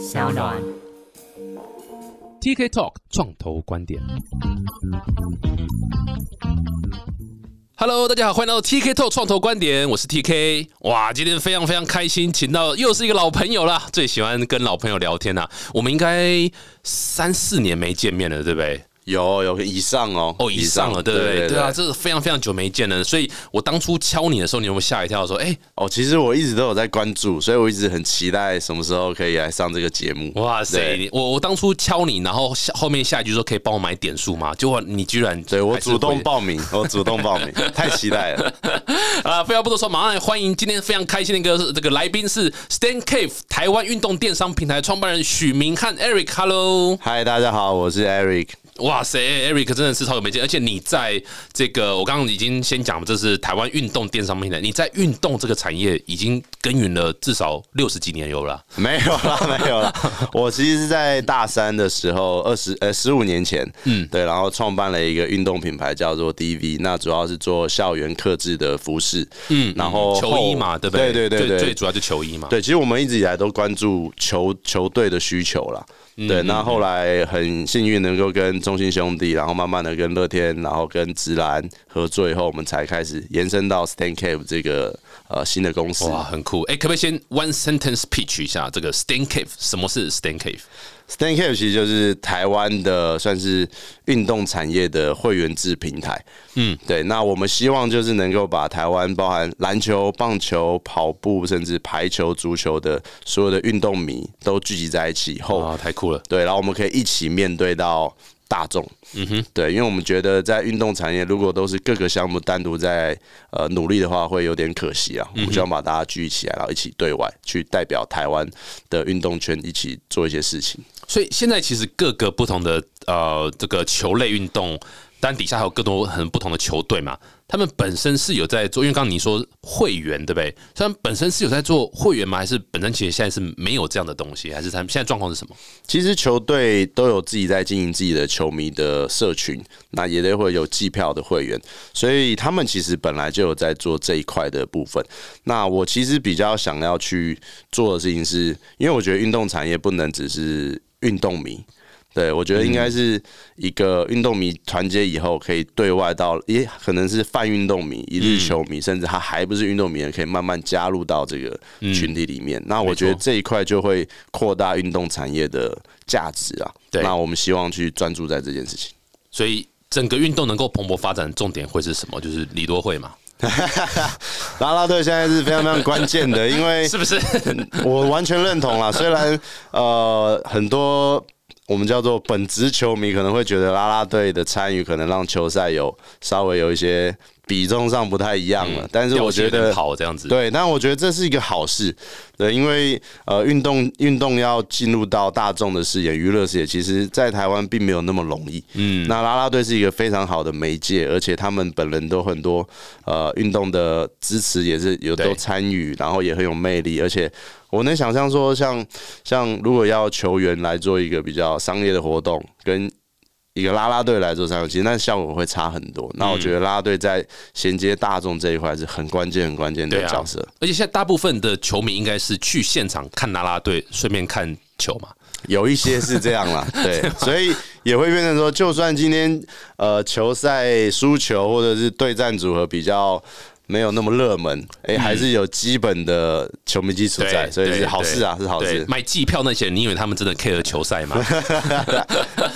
小暖。TK Talk 创投观点。Hello，大家好，欢迎来到 TK Talk 创投观点，我是 TK。哇，今天非常非常开心，请到又是一个老朋友啦，最喜欢跟老朋友聊天呐、我们应该三四年没见面了，对不对？有有以上哦，哦，以上了，对不对？对啊，这是非常非常久没见了，所以我当初敲你的时候，你有没有吓一跳？说，哎、哦，其实我一直都有在关注，所以我一直很期待什么时候可以来上这个节目。哇塞！我我当初敲你，然后下后面下一句说可以帮我买点数吗？结果你居然对我主动会报名，我主动报名，太期待了。啊！废话不多说，马上来欢迎今天非常开心的一个这个来宾是 Stan Cave 台湾运动电商平台创办人许明汉 Eric。Hello，嗨，大家好，我是 Eric。哇塞，Eric 真的是超有没劲，而且你在这个我刚刚已经先讲，这是台湾运动电商平台，你在运动这个产业已经耕耘了至少六十几年有了。没有啦，没有啦。我其实是在大三的时候，二十呃十五年前，嗯，对，然后创办了一个运动品牌叫做 DV，那主要是做校园克制的服饰，嗯，然后球衣嘛，对不对？对对对对，最最主要就球衣嘛。对，其实我们一直以来都关注球球队的需求啦。对，那后来很幸运能够跟中信兄弟，然后慢慢的跟乐天，然后跟直男合作以后，我们才开始延伸到 Stan Cave 这个呃新的公司。哇，很酷！哎、可不可以先 one sentence pitch 一下这个 Stan Cave？什么是 Stan Cave？Stan Cave 其实就是台湾的算是运动产业的会员制平台。嗯，对。那我们希望就是能够把台湾包含篮球、棒球、跑步，甚至排球、足球的所有的运动迷都聚集在一起以后，哇，太酷了！对，然后我们可以一起面对到大众。嗯哼，对，因为我们觉得在运动产业，如果都是各个项目单独在呃努力的话，会有点可惜啊。我们希望把大家聚起来，然后一起对外去代表台湾的运动圈，一起做一些事情。所以现在其实各个不同的呃这个球类运动，当然底下还有更多很不同的球队嘛，他们本身是有在做，因为刚刚你说会员对不对？他们本身是有在做会员吗？还是本身其实现在是没有这样的东西？还是他们现在状况是什么？其实球队都有自己在经营自己的球迷的社群，那也都会有计票的会员，所以他们其实本来就有在做这一块的部分。那我其实比较想要去做的事情是，因为我觉得运动产业不能只是运动迷。对，我觉得应该是一个运动迷团结以后，可以对外到，也可能是泛运动迷、一日球迷，甚至他还不是运动迷的，可以慢慢加入到这个群体里面。那我觉得这一块就会扩大运动产业的价值啊。对那我们希望去专注在这件事情。所以整个运动能够蓬勃发展的重点会是什么？就是李多会嘛，啦啦队现在是非常非常关键的，因为 是不是？我完全认同啦。虽然呃很多我们叫做本职球迷可能会觉得啦啦队的参与可能让球赛有稍微有一些比重上不太一样了，但是我觉得点好这样子，对，但我觉得这是一个好事，对，因为呃，运动运动要进入到大众的视野、娱乐视野，其实在台湾并没有那么容易。嗯，那啦啦队是一个非常好的媒介，而且他们本人都很多呃运动的支持，也是有对。都参与，然后也很有魅力，而且我能想象说像，像如果要球员来做一个比较商业的活动，跟一个拉拉队来做参与，其实那效果会差很多。那我觉得拉拉队在衔接大众这一块是很关键、很关键的角色。而且现在大部分的球迷应该是去现场看拉拉队，顺便看球嘛。有一些是这样啦，对，所以也会变成说，就算今天呃球赛输球或者是对战组合比较没有那么热门，哎、还是有基本的球迷基础在，所以对是好事啊，是好事。对买季票那些，你以为他们真的 care 球赛吗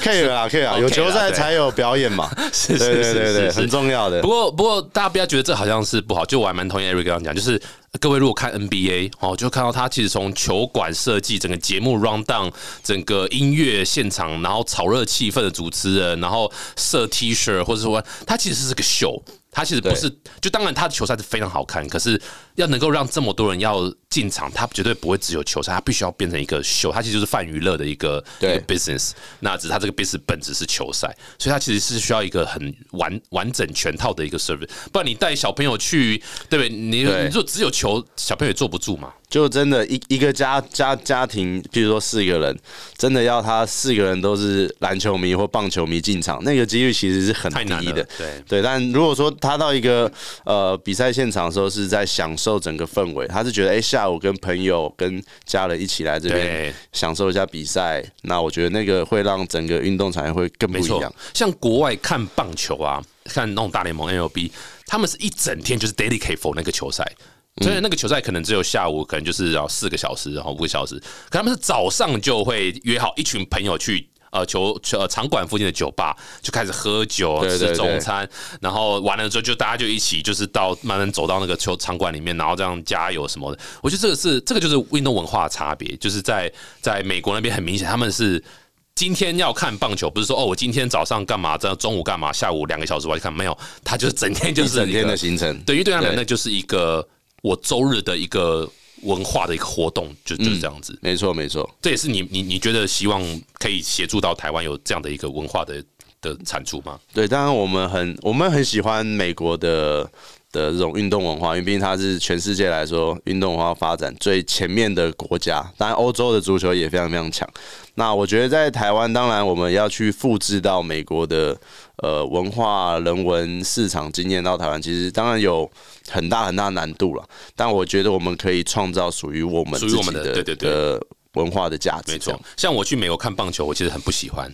？care 啊，care 啊，有球赛才有表演嘛，是对对是对对，是是很重要的不。过，不过大家不要觉得这好像是不好，就我还蛮同意 Eric 刚刚讲，就是各位如果看 NBA 哦，就看到他其实从球馆设计、整个节目 round down、整个音乐现场，然后炒热气氛的主持人，然后设 T 恤，或者说他其实是个秀。他其实不是，就当然他的球赛是非常好看，可是要能够让这么多人要进场，他绝对不会只有球赛，他必须要变成一个秀，他其实就是泛娱乐的一个一对个 business。那只是他这个 business 本质是球赛，所以他其实是需要一个很完完整全套的一个 service，不然你带小朋友去，对不对？你对你就只有球球小朋友也坐不住嘛。就真的一一个家家家庭，譬如说四个人，真的要他四个人都是篮球迷或棒球迷进场，那个几率其实是很低的。对对，但如果说他到一个呃比赛现场的时候，是在享受整个氛围，他是觉得哎、下午跟朋友跟家人一起来这边享受一下比赛，那我觉得那个会让整个运动产业会更不一样。，像国外看棒球啊，看那种大联盟 MLB，他们是一整天就是 dedicate for 那个球赛。所以那个球赛可能只有下午，可能就是要四个小时，然后五个小时。可他们是早上就会约好一群朋友去呃球球呃场馆附近的酒吧，就开始喝酒、吃中餐，然后完了之后就大家就一起就是到慢慢走到那个球场馆里面，然后这样加油什么的。我觉得这个是这个就是运动文化的差别，就是在在美国那边很明显，他们是。今天要看棒球，不是说哦，我今天早上干嘛，这样中午干嘛，下午两个小时我要去看，没有，他就是整天就是一整天的行程，对，因为对他们那就是一个我周日的一个文化的一个活动，就就是这样子。没错没错。这也是你你你觉得希望可以协助到台湾有这样的一个文化的的产出吗？对，当然我们很我们很喜欢美国的的这种运动文化，因为毕竟它是全世界来说运动文化发展最前面的国家。当然，欧洲的足球也非常非常强。那我觉得在台湾，当然我们要去复制到美国的呃文化、人文、市场经验到台湾，其实当然有很大很大难度了。但我觉得我们可以创造属于我们属于我们自己的的对对对文化的价值。没错，像我去美国看棒球，我其实很不喜欢，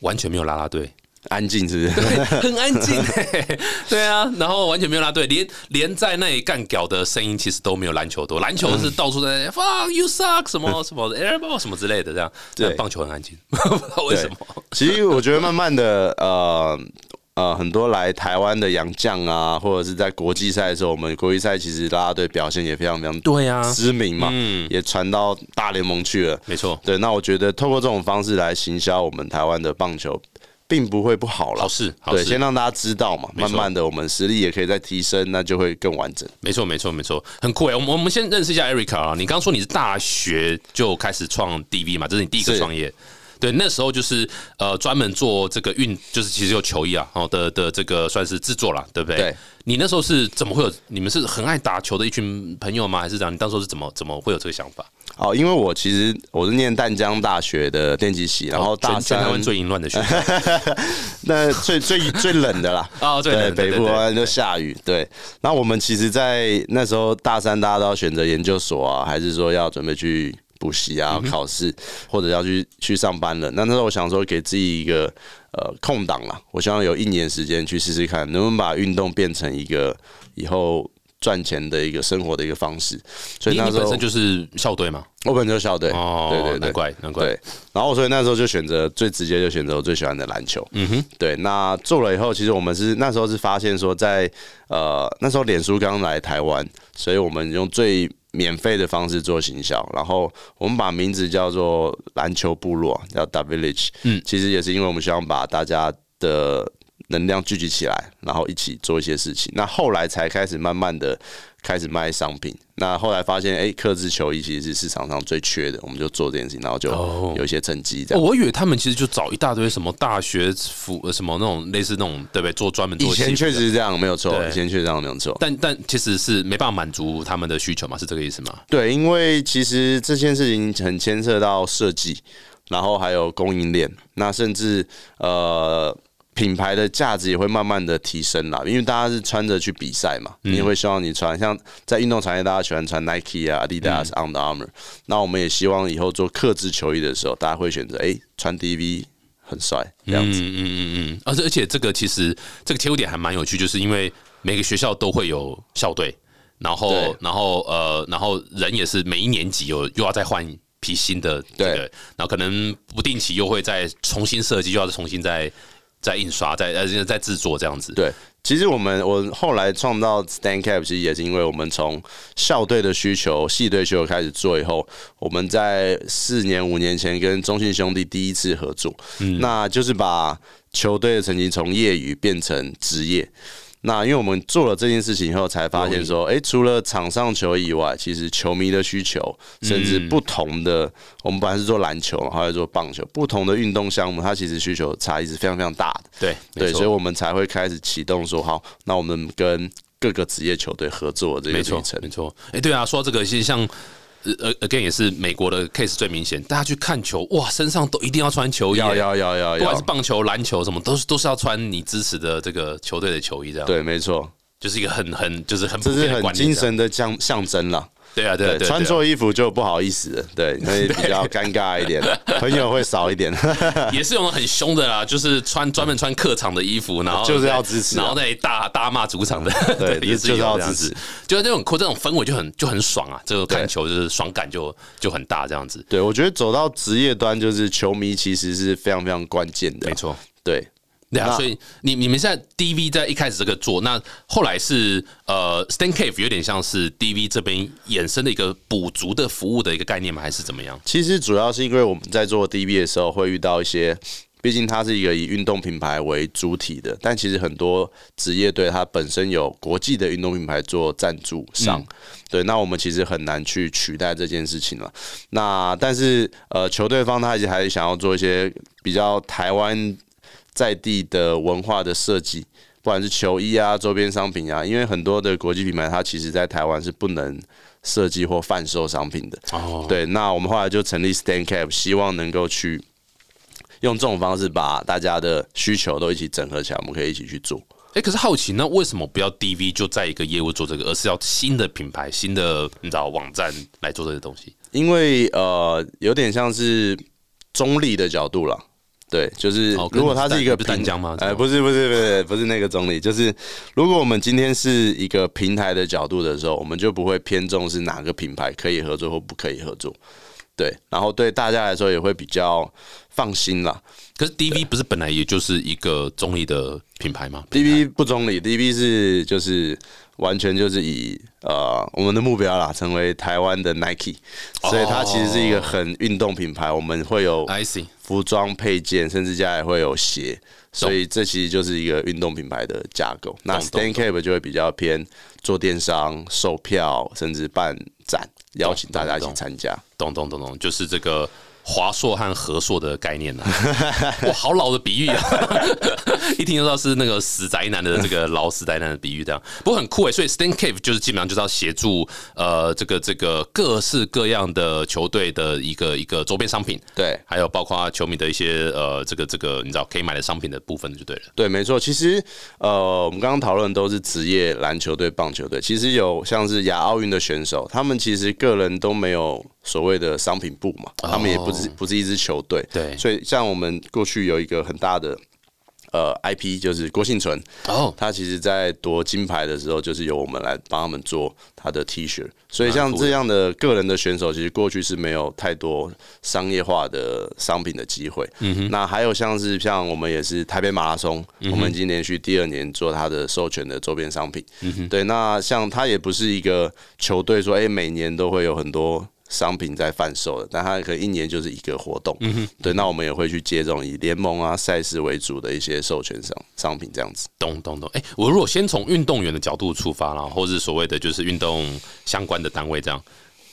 完全没有啦啦队。安静是不是？很安静、欸，对啊，然后完全没有拉队，连连在那里干屌的声音其实都没有篮球多，篮球是到处在 fuck you suck 什么什么 airball 什么之类的这样，对。棒球很安静，不知道为什么。其实我觉得慢慢的，呃呃，很多来台湾的洋将啊，或者是在国际赛的时候，我们国际赛其实啦啦队表现也非常非常对啊，知名嘛，嗯。也传到大联盟去了。没错，对，那我觉得透过这种方式来行销我们台湾的棒球，并不会不好了。好事，好对，事先。让大家知道嘛，慢慢的我们实力也可以再提升，那就会更完整。没错，没错，没错，很酷哎！我们我们先认识一下 Erica 啊。你刚刚说你是大学就开始创 DV 嘛，这是你第一个是创业。对，那时候就是呃专门做这个运，就是其实有球衣啊，哦的的这个算是制作啦，对不对？对。你那时候是怎么会有？你们是很爱打球的一群朋友吗？还是这样？你当时候是怎么怎么会有这个想法？哦，因为我其实我是念淡江大学的电机系，然后大三全台湾三最淫乱的学校 那最最最冷的啦，哦，最对，冷北部啊就下雨。对，那我们其实，在那时候大三，大家都要选择研究所啊，还是说要准备去补习啊、嗯考试，或者要去去上班了。那那时候我想说，给自己一个呃空档啦，我希望有一年时间去试试看，能不能把运动变成一个以后赚钱的一个生活的一个方式。所以那时候本身就是校队嘛？我本身就校队，哦，对对对难怪难怪。对，然后所以那时候就选择最直接就选择我最喜欢的篮球。嗯哼，对，那做了以后，其实我们是那时候是发现说在，呃那时候脸书刚来台湾，所以我们用最免费的方式做行销，然后我们把名字叫做篮球部落，叫 W Village。嗯其实也是因为我们希望把大家的能量聚集起来，然后一起做一些事情。那后来才开始慢慢的开始卖商品。那后来发现，哎、克制球衣其实是市场上最缺的，我们就做这件事情，然后就哦有一些成绩这哦，样。我以为他们其实就找一大堆什么大学服什么那种类似那种对不对？做专门做以前确实是这样，没有错。对以前确实这样没有错。但但其实是没办法满足他们的需求嘛，是这个意思吗？对，因为其实这件事情很牵涉到设计，然后还有供应链，那甚至呃品牌的价值也会慢慢的提升啦。因为大家是穿着去比赛嘛，你也会希望你穿，像在运动产业，大家喜欢穿 Nike 啊、Adidas、Under Armour，那我们也希望以后做克制球衣的时候，大家会选择哎、穿 DV 很帅这样子。嗯嗯嗯嗯，而且而且这个其实这个切入点还蛮有趣，就是因为每个学校都会有校队，然后然后呃，然后人也是每一年级有又要再换一批新的这个对，然后可能不定期又会再重新设计，又要重新再再印刷、在呃在制作这样子。对，其实我们我后来创造 Stand Cap，其实也是因为我们从校队的需求、系队需求开始做以后，我们在四年五年前跟中信兄弟第一次合作，嗯那就是把球队的成绩从业余变成职业。那因为我们做了这件事情以后，才发现说，诶，除了场上球以外，其实球迷的需求，甚至不同的，我们本来是做篮球，然后来做棒球，不同的运动项目，它其实需求差异是非常非常大的。对对，所以我们才会开始启动说，好，那我们跟各个职业球队合作这个没错旅程。没错。哎、对啊，说到这个，其实像呃呃，again 也是美国的 case 最明显，大家去看球，哇，身上都一定要穿球衣，要要要要要不管是，棒球、篮球什么，都是都是要穿你支持的这个球队的球衣，这样，对，没错，就是一个很很就是很这是很精神的象象征啦。对啊，对啊，对，穿错衣服就不好意思了，对，会比较尴尬一点，朋友会少一点。也是有很凶的啦，就是穿专门穿客场的衣服，然后 就是要支持啊然后再大大骂主场的，对也是就是要支持，就是那种这种氛围就很就很爽啊，这个看球就是爽感就就很大，这样子，对，我觉得走到职业端，就是球迷其实是非常非常关键的没。错。对，对啊，所以你你们现在 DV 在一开始这个做，那后来是呃 Stan Cave 有点像是 DV 这边衍生的一个补足的服务的一个概念吗？还是怎么样？其实主要是因为我们在做 DV 的时候，会遇到一些，毕竟它是一个以运动品牌为主体的，但其实很多职业队它本身有国际的运动品牌做赞助商，对，那我们其实很难去取代这件事情了。那但是呃，球队方他其实还是想要做一些比较台湾在地的文化的设计。不管是球衣啊、周边商品啊，因为很多的国际品牌，它其实在台湾是不能设计或贩售商品的。哦，对，那我们后来就成立 Stand Cap，希望能够去用这种方式把大家的需求都一起整合起来，我们可以一起去做。哎、可是好奇，那为什么不要 DV 就在一个业务做这个，而是要新的品牌、新的你知道网站来做这些东西？因为呃，有点像是中立的角度啦。对，就是如果它是一个不是淡平江吗哎、不是不是不是不是那个总理，就是如果我们今天是一个平台的角度的时候，我们就不会偏重是哪个品牌可以合作或不可以合作。对，然后对大家来说也会比较放心啦。可是 DV 不是本来也就是一个中立的品牌吗？DV 不中立，DV 是就是完全就是以呃我们的目标啦，成为台湾的 Nike，所以它其实是一个很运动品牌。我们会有 I see，服装配件，甚至家里会有鞋，所以这其实就是一个运动品牌的架构。那 Stan Cape 就会比较偏做电商、售票，甚至办展，邀请大家一起参加。懂懂懂懂，就是这个华硕和和硕的概念呢、啊。哇，好老的比喻啊！一听就知道是那个死宅男的这个老死宅男的比喻，这样不过很酷诶。所以 Stan Cave 就是基本上就是要协助呃这个这个各式各样的球队的一个一个周边商品，对还有包括球迷的一些呃这个这个你知道可以买的商品的部分就对了。对，没错。其实呃，我们刚刚讨论都是职业篮球队、棒球队，其实有像是亚奥运的选手，他们其实个人都没有所谓的商品部嘛，他们也不是不是一支球队。对所以像我们过去有一个很大的呃 IP，就是郭幸存，哦，他其实在夺金牌的时候，就是由我们来帮他们做他的 T 恤。所以像这样的个人的选手，其实过去是没有太多商业化的商品的机会。嗯哼那还有像是像我们也是台北马拉松，我们已经连续第二年做他的授权的周边商品。嗯哼对，那像他也不是一个球队说，哎、每年都会有很多。商品在贩售的，但它可能一年就是一个活动，嗯对，那我们也会去接这种以联盟啊赛事为主的一些授权商商品这样子。懂懂懂。哎、我如果先从运动员的角度出发啦，或是所谓的就是运动相关的单位这样，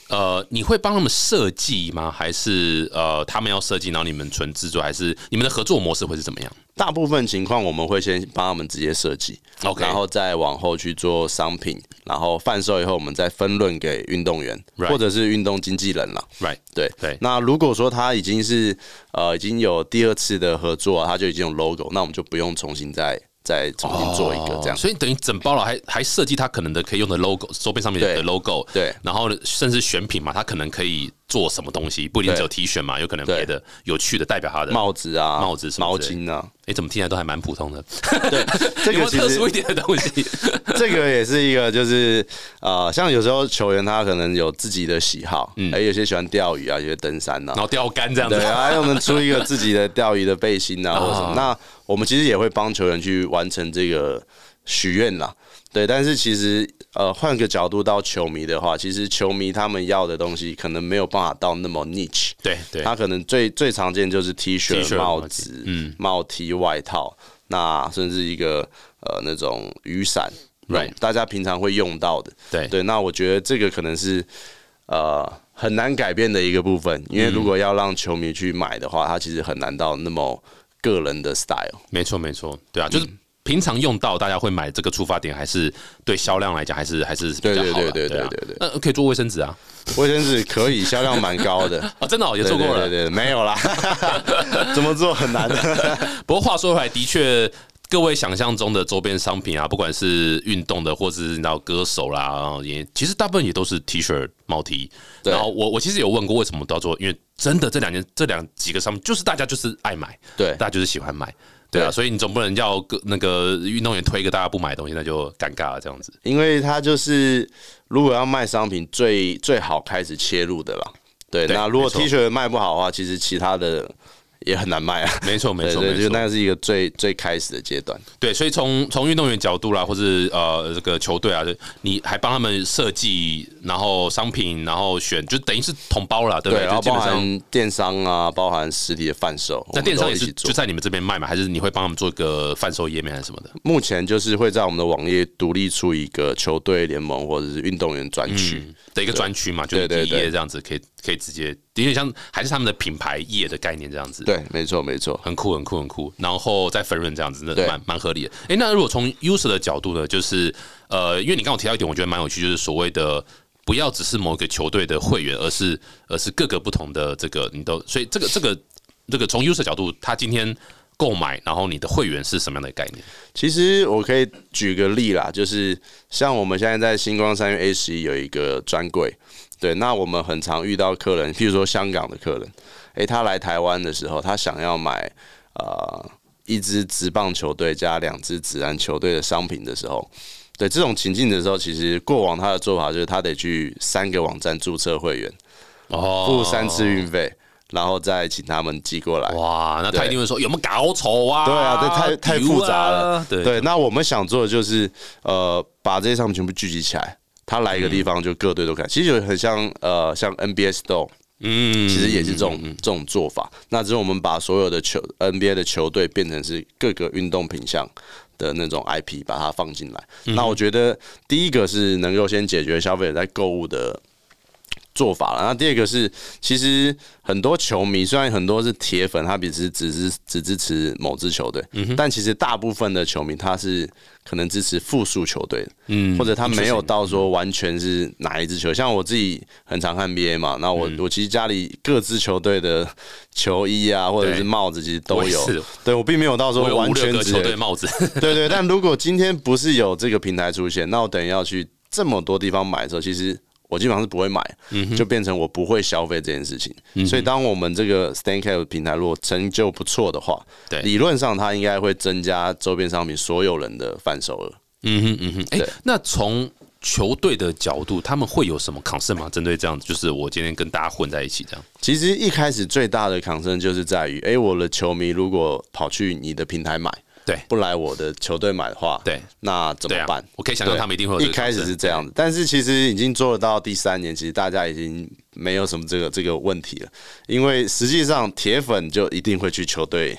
呃，你会帮他们设计吗？还是呃，他们要设计，然后你们纯制作，还是你们的合作模式会是怎么样？大部分情况我们会先帮他们直接设计 OK 然后再往后去做商品，然后贩售以后，我们再分论给运动员 Right 或者是运动经纪人了。Right，对。对。那如果说他已经是呃已经有第二次的合作、啊，他就已经有 logo，那我们就不用重新再再重新做一个这样。哦所以等于整包了，还还设计他可能的可以用的 logo，周边上面的 logo，对。然后甚至选品嘛，他可能可以做什么东西，不一定只有 T 恤嘛，有可能对别的有趣的代表他的。帽子啊，帽子毛巾啊，哎，怎么听起来都还蛮普通的？对 这个特殊一点的东西？这个也是一个，就是呃，像有时候球员他可能有自己的喜好，嗯，有些喜欢钓鱼啊，有些登山啊然，后钓竿这样子对，。还有我们出一个自己的钓鱼的背心啊，或者什么啊。那我们其实也会帮球员去完成这个许愿啦。对，但是其实呃，换个角度到球迷的话，其实球迷他们要的东西可能没有办法到那么 niche。对对，他可能最最常见就是 T 恤、帽子、嗯帽 T、外套，那甚至一个呃那种雨伞 Right 大家平常会用到的。对对，那我觉得这个可能是呃很难改变的一个部分，因为如果要让球迷去买的话，他其实很难到那么个人的 style。没错没错，对啊，就是。平常用到大家会买这个出发点，还是对销量来讲，还是还是比对较好的。对对对啊对对对那可以做卫生纸啊，卫生纸可以，销量蛮高的。啊，真的哦也做过了。对对对，没有啦，怎么做很难的。不过话说回来，的确，各位想象中的周边商品啊，不管是运动的，或者是你知道歌手啦，然后也其实大部分也都是 T 恤、帽 T。对然后我我其实有问过为什么都要做，因为真的这两年这两几个商品，就是大家就是爱买，对大家就是喜欢买。对啊，所以你总不能叫个那个运动员推一个大家不买的东西，那就尴尬了这样子。因为他就是如果要卖商品，最最好开始切入的啦。对，对那如果 T 恤卖不好的话，其实其他的也很难卖啊。没错，没错，就。那是一个最最开始的阶段。对，所以从从运动员角度啦，或是呃这个球队啊，就你还帮他们设计，然后商品，然后选，就等于是统包了，对不对，然后包含电商啊，包含实体的贩售，那电商也。是就在你们这边卖嘛，还是你会帮他们做一个贩售页面还是什么的？目前就是会在我们的网页独立出一个球队联盟或者是运动员专区。的一个专区嘛，就是一页这样子，可以可以直接，有点像还是他们的品牌业的概念这样子。对，没错没错。很酷，很酷，很酷。然后再分润这样子，那对蛮蛮合理的。诶，那如果从 user 的角度呢，就是呃，因为你刚刚提到一点，我觉得蛮有趣，就是所谓的不要只是某一个球队的会员，而是而是各个不同的这个你都，所以这个这个这个从 user 角度，他今天购买，然后你的会员是什么样的概念？其实我可以举个例啦，就是像我们现在在星光三月 A 十一有一个专柜，对，那我们很常遇到客人，譬如说香港的客人，诶、他来台湾的时候，他想要买呃一支直棒球队加两支职篮球队的商品的时候，对这种情境的时候，其实过往他的做法就是他得去三个网站注册会员，哦付三次运费，然后再请他们寄过来。哇，那他对一定会说有没有搞丑啊？对啊，这太太复杂了。对对，那我们想做的就是呃，把这些商品全部聚集起来，他来一个地方就各队都看。其实有很像呃，像 NBA Store，嗯，其实也是这种这种做法。那只是我们把所有的球 NBA 的球队变成是各个运动品项。的那种 IP 把它放进来，那我觉得第一个是能够先解决消费者在购物的做法了。那第二个是，其实很多球迷虽然很多是铁粉，他只是只是只支持某支球队，但其实大部分的球迷他是可能支持复数球队，嗯或者他没有到说完全是哪一支球。像我自己很常看 NBA 嘛，那我我其实家里各支球队的球衣啊，或者是对帽子其实都有。对我并没有到说完全只球队帽子，对对，但如果今天不是有这个平台出现，那我等于要去这么多地方买的时候，其实我基本上是不会买，嗯就变成我不会消费这件事情。所以，当我们这个 StanCap 平台如果成就不错的话，对理论上它应该会增加周边商品所有人的贩售额。嗯哼嗯哼，哎、对那从球队的角度，他们会有什么 concern 吗？针对这样子，就是我今天跟大家混在一起这样。其实一开始最大的 concern 就是在于，哎、我的球迷如果跑去你的平台买，对。不来我的球队买的话，对，那怎么办？，我可以想象他们一定会有一开始是这样子，但是其实已经做到第三年，其实大家已经没有什么这个这个问题了，因为实际上铁粉就一定会去球队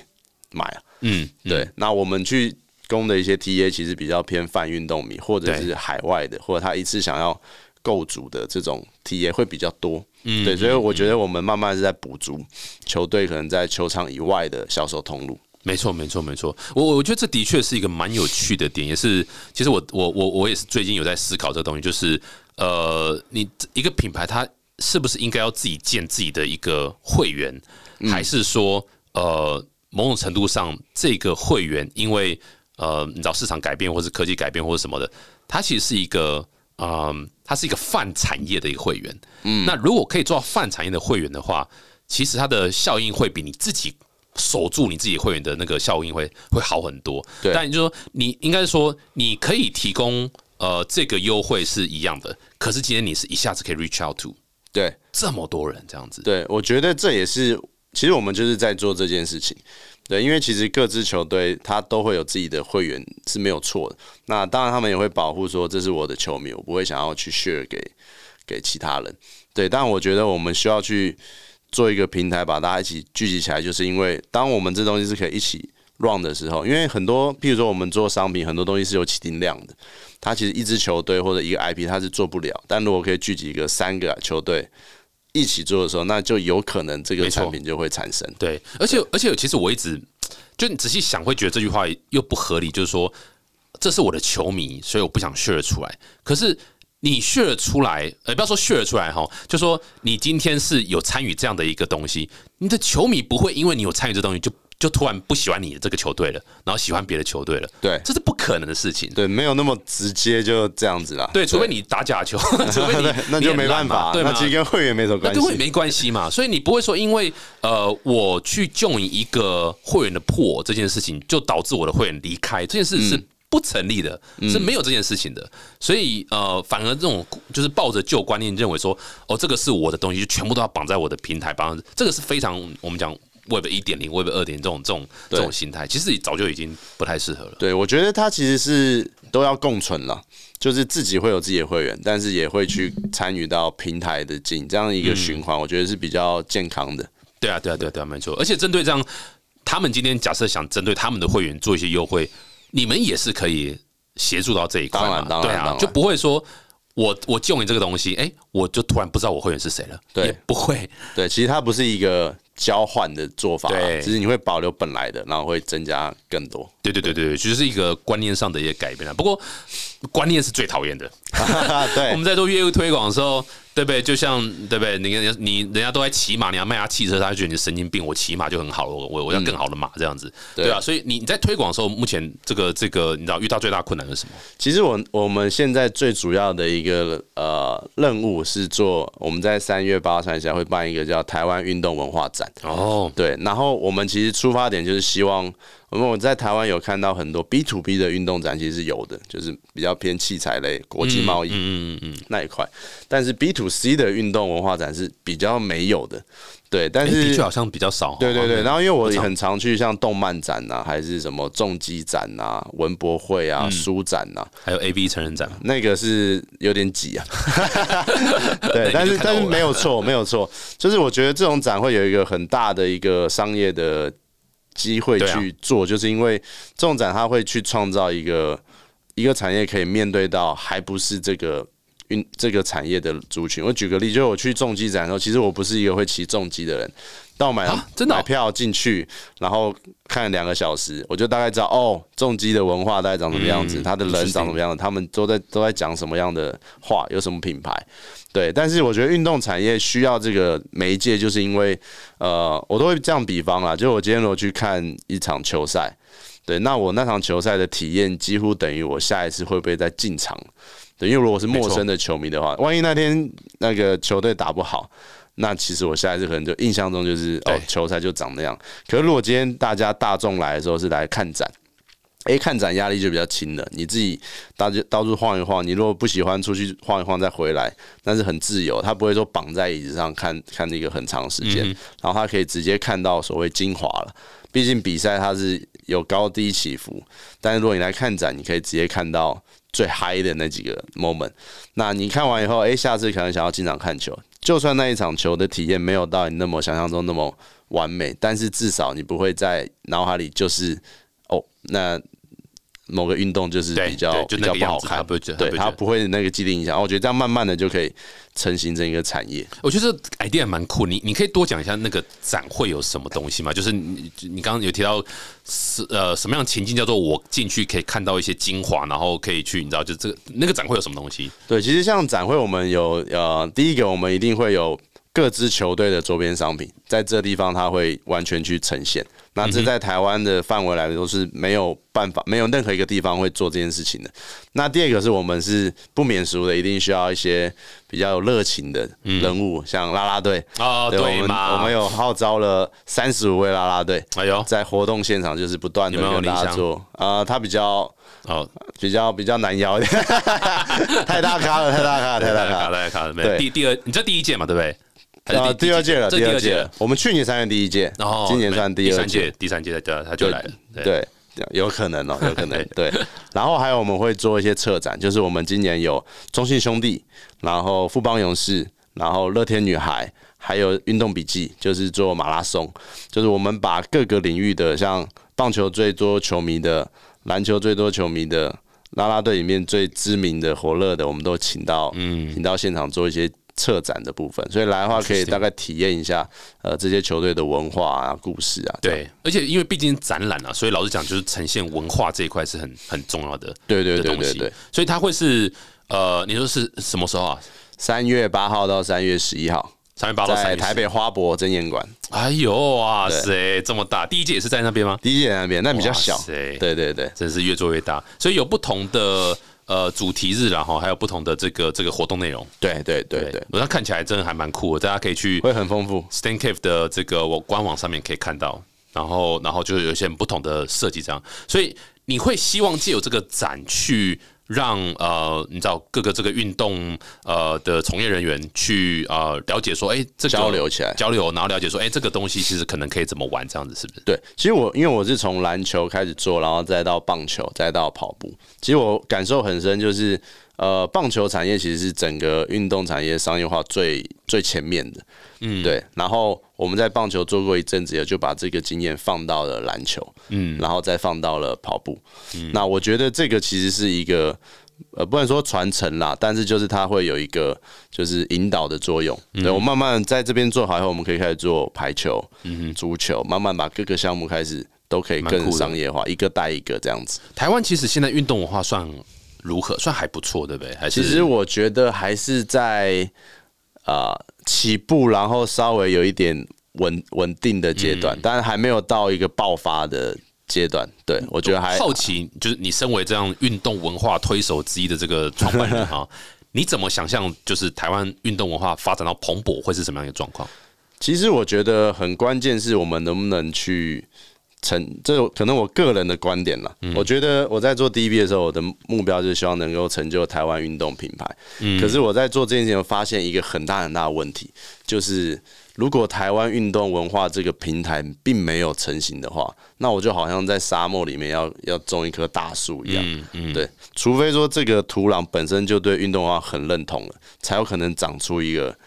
买啊。嗯，对，那我们去供的一些 TA 其实比较偏泛运动迷，或者是海外的，或者他一次想要购足的这种 TA 会比较多。嗯对，所以我觉得我们慢慢是在补足球队可能在球场以外的销售通路。没错，没错，没错。我我觉得这的确是一个蛮有趣的点，也是其实我我我我也是最近有在思考这个东西，就是呃，你一个品牌它是不是应该要自己建自己的一个会员，还是说呃某种程度上这个会员因为呃你知道市场改变或是科技改变或者什么的，它其实是一个。嗯，它是一个泛产业的一个会员。嗯，那如果可以做到泛产业的会员的话，其实它的效应会比你自己守住你自己会员的那个效应会会好很多。对但就是说你应该说你可以提供呃这个优惠是一样的，可是今天你是一下子可以 reach out to 对，这么多人这样子。对，我觉得这也是，其实我们就是在做这件事情。对，因为其实各支球队他都会有自己的会员是没有错的。那当然他们也会保护说这是我的球迷，我不会想要去 share 给给其他人。对，但我觉得我们需要去做一个平台，把大家一起聚集起来，就是因为当我们这东西是可以一起 run 的时候，因为很多，譬如说我们做商品，很多东西是有起订量的。它其实一支球队或者一个 IP 它是做不了，但如果可以聚集一个三个球队一起做的时候，那就有可能这个产品就会产生。对，而且而且其实我一直就你仔细想，会觉得这句话又不合理，就是说这是我的球迷，所以我不想 share 出来。可是你 share 出来，呃，不要说 share 出来哈，就说你今天是有参与这样的一个东西，你的球迷不会因为你有参与这东西就就突然不喜欢你的这个球队了，然后喜欢别的球队了，对这是不可能的事情。对，没有那么直接就这样子啦。对，除非你打假球，除非你对 那就没办法，对吗那？其实跟会员没什么关系。那跟会没关系嘛，所以你不会说因为呃我去 join 一个会员的破这件事情，就导致我的会员离开，这件事是不成立的，是没有这件事情的。所以呃，反而这种就是抱着旧观念认为说，哦，这个是我的东西，就全部都要绑在我的平台，绑这个是非常我们讲 Web 一点零、Web 二点这种这种这种心态，其实早就已经不太适合了。对，我觉得它其实是都要共存了，就是自己会有自己的会员，但是也会去参与到平台的经营，这样一个循环，我觉得是比较健康的。对啊，对啊，对啊，对啊，没错。而且针对这样，他们今天假设想针对他们的会员做一些优惠，你们也是可以协助到这一块嘛当然当然对啊，当然就不会说我我救你这个东西，哎、我就突然不知道我会员是谁了，对也不会。对，其实它不是一个交换的做法啦，对只是你会保留本来的，然后会增加更多。对对对对，对就是一个观念上的一些改变啊。不过观念是最讨厌的。我对们在做业务推广的时候，对不对？就像对不对？你你你人家都在骑马，你要卖他汽车，他就觉得你神经病。我骑马就很好了，我我我要更好的马这样子，对对啊。所以你你在推广的时候，目前这个这个你知道遇到最大的困难是什么？其实我我们现在最主要的一个呃任务是做，我们在三月八号、三下会办一个叫台湾运动文化展。哦，对，然后我们其实出发点就是希望，我们我在台湾有看到很多 B to B 的运动展，其实是有的，就是比较偏器材类、国际贸易嗯嗯嗯，那一块，但是 B to C 的运动文化展是比较没有的。对，但哎是的确好像比较少。对对对，然后因为我不常很常去像动漫展呐、还是什么重机展呐、文博会啊、嗯。书展呐、还有 A B 成人展，那个是有点挤啊。对，但是但是没有错，没有错，就是我觉得这种展会有一个很大的一个商业的机会去做，就是因为这种展它会去创造一个一个产业可以面对到还不是这个。运这个产业的族群，我举个例，就是我去重机展的时候，其实我不是一个会骑重机的人，但我买了、啊真的哦买票进去，然后看了两个小时，我就大概知道哦，重机的文化大概长什么样子，嗯他的人长什么样子，他们都在都在讲什么样的话，有什么品牌。对，但是我觉得运动产业需要这个媒介，就是因为呃，我都会这样比方啦，就我今天如果去看一场球赛，对，那我那场球赛的体验几乎等于我下一次会不会再进场。对，因为如果是陌生的球迷的话，万一那天那个球队打不好，那其实我下一次可能就印象中就是哦，球赛就长那样。可是如果今天大家大众来的时候是来看展，哎，看展压力就比较轻了。你自己到处到处晃一晃，你如果不喜欢出去晃一晃再回来，那是很自由。他不会说绑在椅子上看看一个很长时间，然后他可以直接看到所谓精华了。毕竟比赛它是有高低起伏，但是如果你来看展，你可以直接看到最嗨的那几个 moment。那你看完以后，诶，下次可能想要经常看球，就算那一场球的体验没有到你那么想象中那么完美，但是至少你不会在脑海里就是哦，那某个运动就是比较就比较不好看，不会对它他不会那个既定影响。我觉得这样慢慢的就可以成型成一个产业。我觉得这 idea 蛮酷，你你可以多讲一下那个展会有什么东西吗？就是你你刚刚有提到是呃什么样的情境叫做我进去可以看到一些精华，然后可以去你知道就这个那个展会有什么东西？对，其实像展会，我们有呃，第一个我们一定会有各支球队的周边商品，在这地方它会完全去呈现。那这在台湾的范围来说是没有办法，没有任何一个地方会做这件事情的。那第二个是我们是不免俗的，一定需要一些比较有热情的人物，像啦啦队。哦，对，我们对嘛，我们有号召了三十五位啦啦队，哎呦在活动现场就是不断的跟大家做。啊，他比较哦，比较比较难邀一点，太大咖了，太大咖了，太大咖卡了。来卡了？对第第二，你这第一届嘛，对不对？啊，第二届了，这第二届。我们去年三月第一届，然后今年算第二三届，第三届对啊，他就来了。对，有可能哦，有可能对 对。然后还有我们会做一些策展，就是我们今年有中信兄弟，然后富邦勇士，然后乐天女孩，还有运动笔记，就是做马拉松，就是我们把各个领域的，像棒球最多球迷的，篮球最多球迷的。啦啦队里面最知名的、火热的，我们都请到，嗯，请到现场做一些策展的部分，所以来的话可以大概体验一下呃这些球队的文化啊、故事啊。对，而且因为毕竟展览啊，所以老实讲，就是呈现文化这一块是很很重要的。对对对对对，所以它会是呃，你说是什么时候啊？三月八号到三月十一号，三月八到三月10在台北花博争艳馆，哎呦哇塞，这么大！第一届也是在那边吗？第一届在那边，那比较小对对对，真是越做越大，所以有不同的呃主题日然后还有不同的这个这个活动内容。对对对对，我觉得看起来真的还蛮酷的，大家可以去会很丰富。Stan Cave 的这个我官网上面可以看到，然后然后就是有一些不同的设计这样，所以你会希望借由这个展去让呃你知道各个这个运动呃的从业人员去呃了解说，哎、这个交流起来交流，然后了解说，哎、这个东西其实可能可以怎么玩，这样子是不是？对，其实我因为我是从篮球开始做，然后再到棒球，再到跑步。其实我感受很深，就是呃，棒球产业其实是整个运动产业商业化最最前面的。嗯，对。然后我们在棒球做过一阵子，也就把这个经验放到了篮球，嗯，然后再放到了跑步。那我觉得这个其实是一个。呃，不能说传承啦，但是就是它会有一个就是引导的作用。对我慢慢在这边做好以后，我们可以开始做排球、足球，慢慢把各个项目开始都可以更商业化，一个带一个这样子。台湾其实现在运动文化算如何？算还不错，对不对？还是其实我觉得还是在呃起步，然后稍微有一点稳稳定的阶嗯段，但还没有到一个爆发的阶段。对我觉得还好奇，就是你身为这样运动文化推手之一的这个创办人哈，你怎么想象就是台湾运动文化发展到蓬勃会是什么样一个状况？其实我觉得很关键是我们能不能去成，这可能我个人的观点啦。我觉得我在做 DB 的时候，我的目标就是希望能够成就台湾运动品牌。可是我在做这件事情，发现一个很大很大的问题，就是如果台湾运动文化这个平台并没有成型的话，那我就好像在沙漠里面要要种一棵大树一样。嗯嗯，对，除非说这个土壤本身就对运动文化很认同了，才有可能长出一个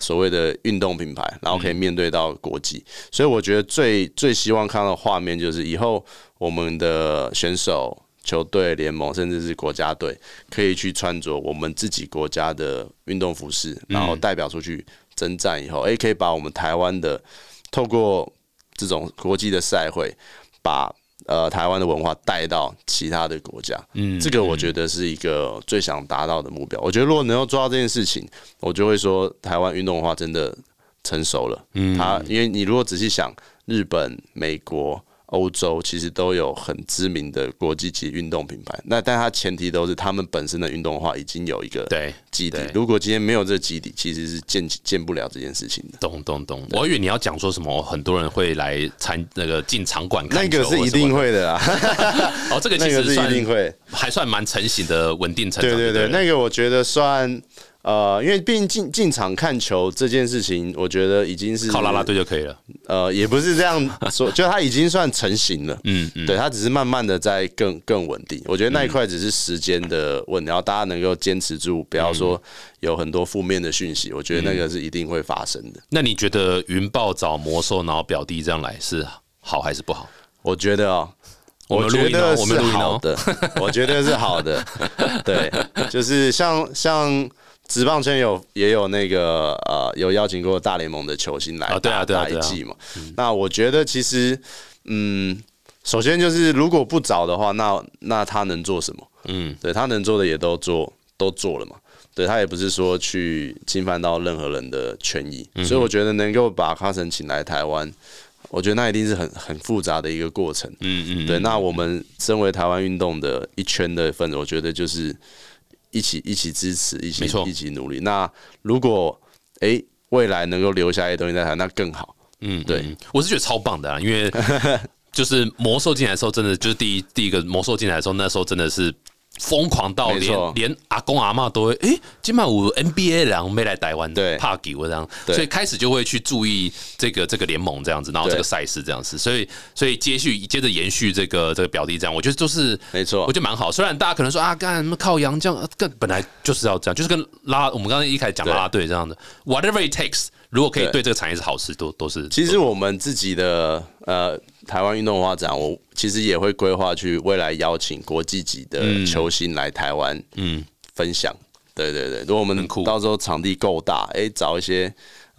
所谓的运动品牌，然后可以面对到国际。所以我觉得最最希望看到的画面就是以后我们的选手、球队、联盟，甚至是国家队，可以去穿着我们自己国家的运动服饰，然后代表出去征战以后，诶，可以把我们台湾的透过这种国际的赛会，把呃台湾的文化带到其他的国家。嗯，这个我觉得是一个最想达到的目标。我觉得如果能够做到这件事情，我就会说台湾运动文化真的成熟了。嗯，它因为你如果仔细想，日本、美国。欧洲其实都有很知名的国际级运动品牌，那但它前提都是他们本身的运动文化已经有一个对，基底对。如果今天没有这个基底，其实是建建不了这件事情的。懂懂懂。我以为你要讲说什么，很多人会来参那个进场馆看那个是一定会的啦，哦，这个其那个是一定会。还算蛮成型的稳定成长。对对对，那个我觉得算呃，因为毕竟进进场看球这件事情，我觉得已经是靠拉拉队就可以了。呃，也不是这样说，就它已经算成型了。嗯嗯，对，它只是慢慢的在更更稳定。我觉得那一块只是时间的问题，然后大家能够坚持住，不要说有很多负面的讯息。我觉得那个是一定会发生的。那你觉得云豹找魔兽，然后表弟这样来是好还是不好？我觉得哦，我觉得是好的，我觉得是好的。对，就是像像职棒圈有也有那个呃有邀请过大联盟的球星来啊对啊打对啊一季嘛。那我觉得其实嗯，首先就是如果不找的话，那那他能做什么？嗯，对他能做的也都做都做了嘛。对他也不是说去侵犯到任何人的权益，嗯所以我觉得能够把卡神请来台湾，我觉得那一定是很很复杂的一个过程。嗯嗯，对，那我们身为台湾运动的一圈的份子，我觉得就是一起一起支持，一起一起努力。那如果诶未来能够留下一些东西在台，那更好。嗯，对嗯，我是觉得超棒的啊，因为 就是魔兽进来的时候，真的就是第一第一个魔兽进来的时候，那时候真的是疯狂到连连阿公阿嬷都会，诶，今晚我 NBA 然后没来台湾，对。怕给我这样，所以开始就会去注意这个这个联盟这样子，然后这个对赛事这样子，所以所以接续接着延续这个这个表弟这样，我觉得就是没错。我觉得蛮好。虽然大家可能说啊，干什么靠洋将，更本来就是要这样，就是跟拉我们刚才一开始讲对。啦啦队这样的，whatever it takes，如果可以对。对这个产业是好事，都都是其实我们自己的呃台湾运动文化展，我其实也会规划去未来邀请国际级的球星来台湾，嗯。分享。对对对，如果我们到时候场地够大，哎、找一些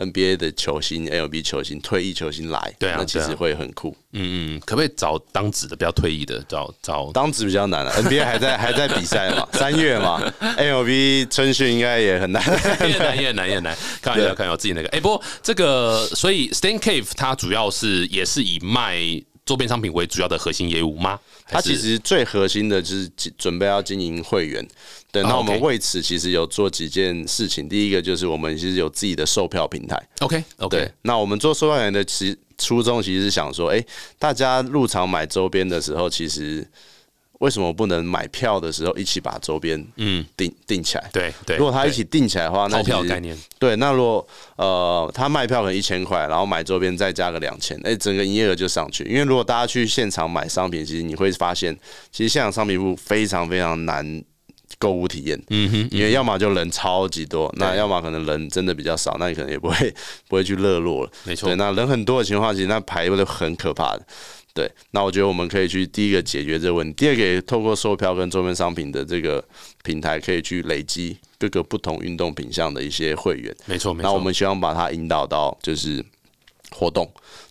NBA 的球星、LB 球星、退役球星来，对啊那其实会很酷。嗯嗯，可不可以找当值的，不要退役的，找找当值比较难啊、n b a 还在还在比赛嘛，三月嘛，MLB 春训应该也很难。越难越难越难，看玩笑，开玩笑，自己那个。哎、不过这个，所以 Stan Cave 它主要是也是以卖周边商品为主要的核心业务吗？它其实最核心的就是准备要经营会员。对，哦那我们为此其实有做几件事情。第一个就是我们其实有自己的售票平台。OK OK，对，那我们做售票员的其初衷其实是想说，哎、大家入场买周边的时候，其实为什么不能买票的时候一起把周边嗯，定定起来？对对，如果他一起定起来的话，那套票概念，对，那如果呃他卖票可能一千块，然后买周边再加个两千，哎，整个营业额就上去。因为如果大家去现场买商品，其实你会发现，其实现场商品部非常非常难购物体验。嗯哼，因为要么就人超级多，那要么可能人真的比较少，那你可能也不会不会去热络了。没错对，，那人很多的情况下，其实那排位都很可怕的。对，那我觉得我们可以去第一个解决这个问题，第二个也透过售票跟周边商品的这个平台，可以去累积各个不同运动品项的一些会员。没错没错。那我们希望把它引导到就是活动。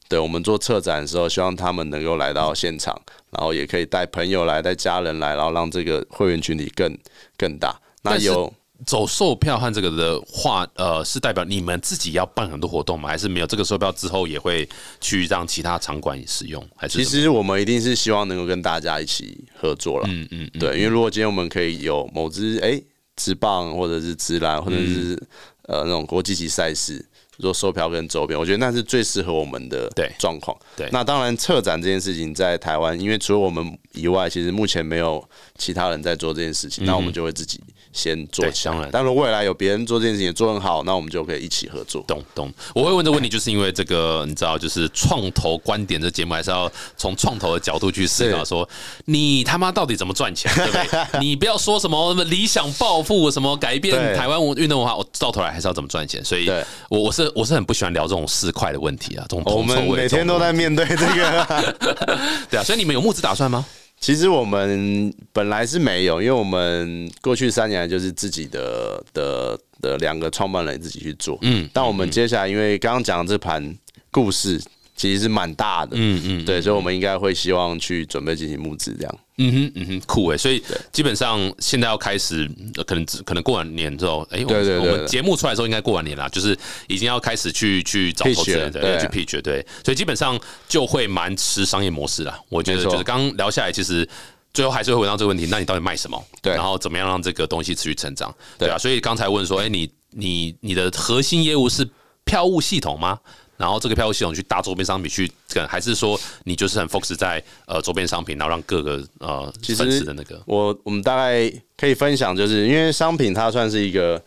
对，我们做策展的时候，希望他们能够来到现场，然后也可以带朋友来，带家人来，然后让这个会员群体更更大。那有走售票和这个的话，呃，是代表你们自己要办很多活动吗？还是没有这个售票之后也会去让其他场馆使用？还是其实我们一定是希望能够跟大家一起合作了。嗯嗯嗯，对，因为如果今天我们可以有某支哎直棒或者是直篮或者是、呃那种国际级赛事。做售票跟周边，我觉得那是最适合我们的对状况。对那当然策展这件事情在台湾，因为除了我们以外，其实目前没有其他人在做这件事情，那我们就会自己先做起来当然。但如果未来有别人做这件事情也做很好，那我们就可以一起合作。懂懂，我会问这个问题，就是因为这个你知道，就是创投观点这节目还是要从创投的角度去思考，说你他妈到底怎么赚钱，对不对？你不要说什么理想抱负，什么改变台湾运动文化，我到头来还是要怎么赚钱。所以，我我是我是很不喜欢聊这种市侩的问题啊，这种我。们每天都在面对这个。对啊，所以你们有募资打算吗？其实我们本来是没有，因为我们过去三年来就是自己的的的两个创办人自己去做。嗯，但我们接下来，因为刚刚讲的这盘故事其实是蛮大的，嗯嗯，对，所以我们应该会希望去准备进行募资这样。嗯哼嗯哼，酷哎，所以基本上现在要开始，呃可能可能过完年之后，哎、我们对对对我们节目出来的时候应该过完年啦，就是已经要开始去去找投资人，对，对去 pitch，对，所以基本上就会蛮吃商业模式啦。我觉得就是刚刚聊下来，其实。最后还是会回到这个问题，那你到底卖什么？对然后怎么样让这个东西持续成长？对对啊，所以刚才问说，哎、你你你的核心业务是票务系统吗？然后这个票务系统去搭周边商品去，可还是说你就是很 focus 在呃周边商品，然后让各个呃粉丝的那个我我们大概可以分享，就是因为商品它算是一个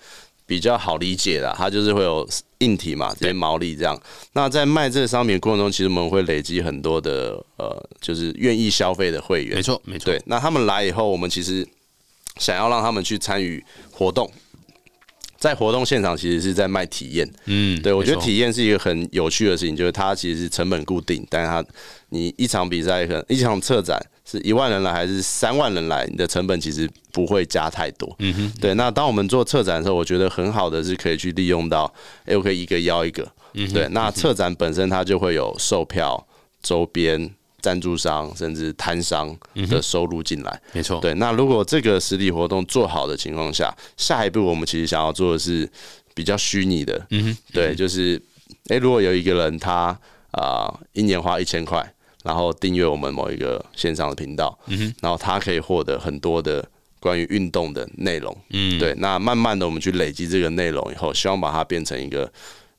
比较好理解的，它就是会有硬体嘛，这些毛利这样。那在卖这个商品的过程中，其实我们会累积很多的呃，就是愿意消费的会员没。错，没错，对，那他们来以后，我们其实想要让他们去参与活动，在活动现场其实是在卖体验。嗯，对，我觉得体验是一个很有趣的事情，就是它其实是成本固定，但是它你一场比赛可能一场策展是一万人来还是三万人来，你的成本其实不会加太多。嗯哼，对，那当我们做策展的时候，我觉得很好的是可以去利用到，哎、我可以一个邀一个。嗯哼对，那策展本身它就会有售票、周边、赞助商甚至摊商的收入进来。没错，对，那如果这个实体活动做好的情况下，下一步我们其实想要做的是比较虚拟的，嗯哼，对，就是诶，如果有一个人他啊、一年花一千块，然后订阅我们某一个线上的频道，嗯哼，然后他可以获得很多的关于运动的内容，嗯，对，那慢慢的我们去累积这个内容以后，希望把它变成一个。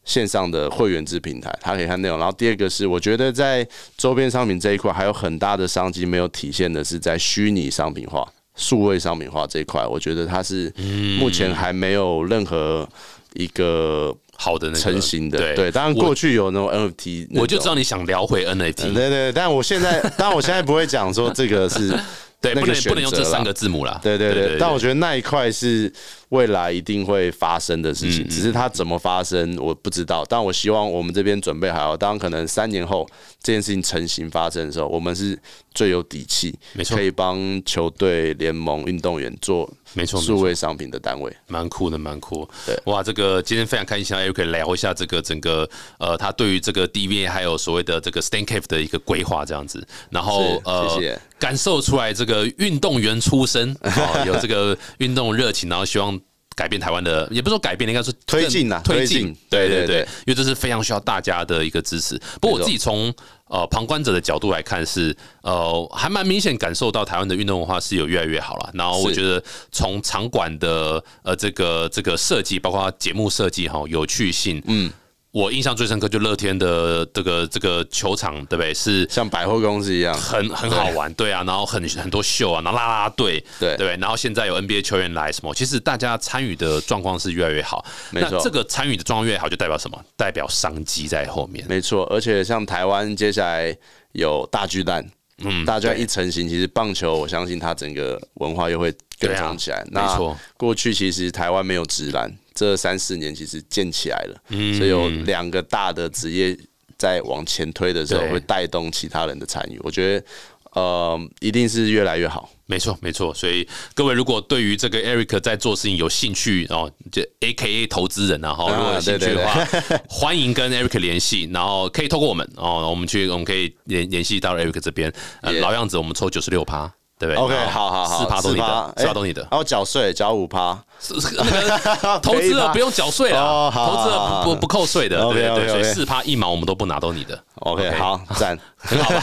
线上的会员制平台，它可以看内容。然后第二个是，我觉得在周边商品这一块还有很大的商机没有体现的是在虚拟商品化、数位商品化这一块。我觉得它是嗯目前还没有任何一个好的那个成型的。对对，当然过去有那种 NFT，我就知道你想聊回 NFT，对对对，但我现在，当然我现在不会讲说这个是 对，那个不能不能用这三个字母啦，对对对，但我觉得那一块是未来一定会发生的事情，只是它怎么发生我不知道。但我希望我们这边准备好，当可能三年后这件事情成型发生的时候，我们是最有底气，没错可以帮球队、联盟、运动员做没错数位商品的单位。蛮酷的，蛮酷。对哇，这个今天非常开心，让 Eric 聊一下这个整个呃，他对于这个 DVA 还有所谓的这个 Stan Cave 的一个规划这样子，然后呃，谢谢感受出来这个运动员出身，哦、有这个 运动热情，然后希望。改变台湾的，也不是说改变，应该是推进啊推进，对对对因为这是非常需要大家的一个支持。不过我自己从呃旁观者的角度来看是，呃还蛮明显感受到台湾的运动文化是有越来越好了。然后我是觉得从场馆的呃这个这个设计，包括节目设计哈，有趣性，嗯。我印象最深刻就乐天的这个这个球场，对不对？是像百货公司一样，很很好玩，对啊，然后很很多秀啊，然后啦啦队，对对，然后现在有 NBA 球员来什么，其实大家参与的状况是越来越好。没错那这个参与的状况越好，就代表什么？代表商机在后面。没错。而且像台湾接下来有大巨蛋，嗯大巨蛋一成型，其实棒球我相信它整个文化又会更对啊冲起来。没错，过去其实台湾没有直篮，这三四年其实建起来了，嗯所以有两个大的职业在往前推的时候，对会带动其他人的参与。我觉得，呃，一定是越来越好。没错，没错。所以各位如果对于这个 Eric 在做事情有兴趣哦，就 A K A 投资人啊，哈，如果有兴趣的话，欢迎跟 Eric 联系，然后可以透过我们哦，我们去我们可以联联系到 Eric 这边。呃老样子，我们抽九十六趴。对不对 OK，好好好，四趴都你的，哎四趴都你的。然后缴税缴五趴，那个投资了不用缴税了，投资了不不不扣税的，对对对，所以四趴一毛我们都不拿，都你的。OK，好赞，很好吧？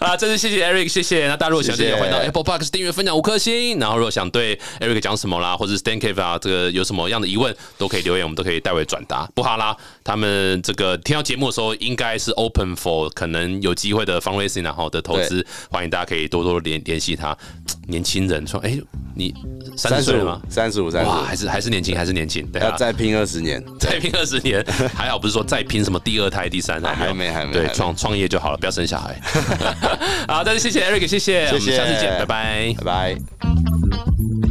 啊，真是谢谢 Eric，谢谢。那大家如果想谢谢欢迎到 Apple Box 订阅分享五颗星。然后如果想对 Eric 讲什么啦，或者是 Stan Cave 啊，这个有什么样的疑问，都可以留言，我们都可以代为转达。不哈啦，他们这个听到节目的时候，应该是 open for 可能有机会的 fundraising 然后的投资，欢迎大家可以多多联联系他。年轻人说，哎、你三十岁了吗？三十五，三十哇，五，还是还是年轻，还是年轻，对啊，要再拼二十年。再拼二十年，还好不是说再拼什么第二胎、第三胎，还没还没对创创业就好了，不要生小孩。好，但是谢谢 Eric，谢谢，我们谢谢下次见，拜拜。拜拜。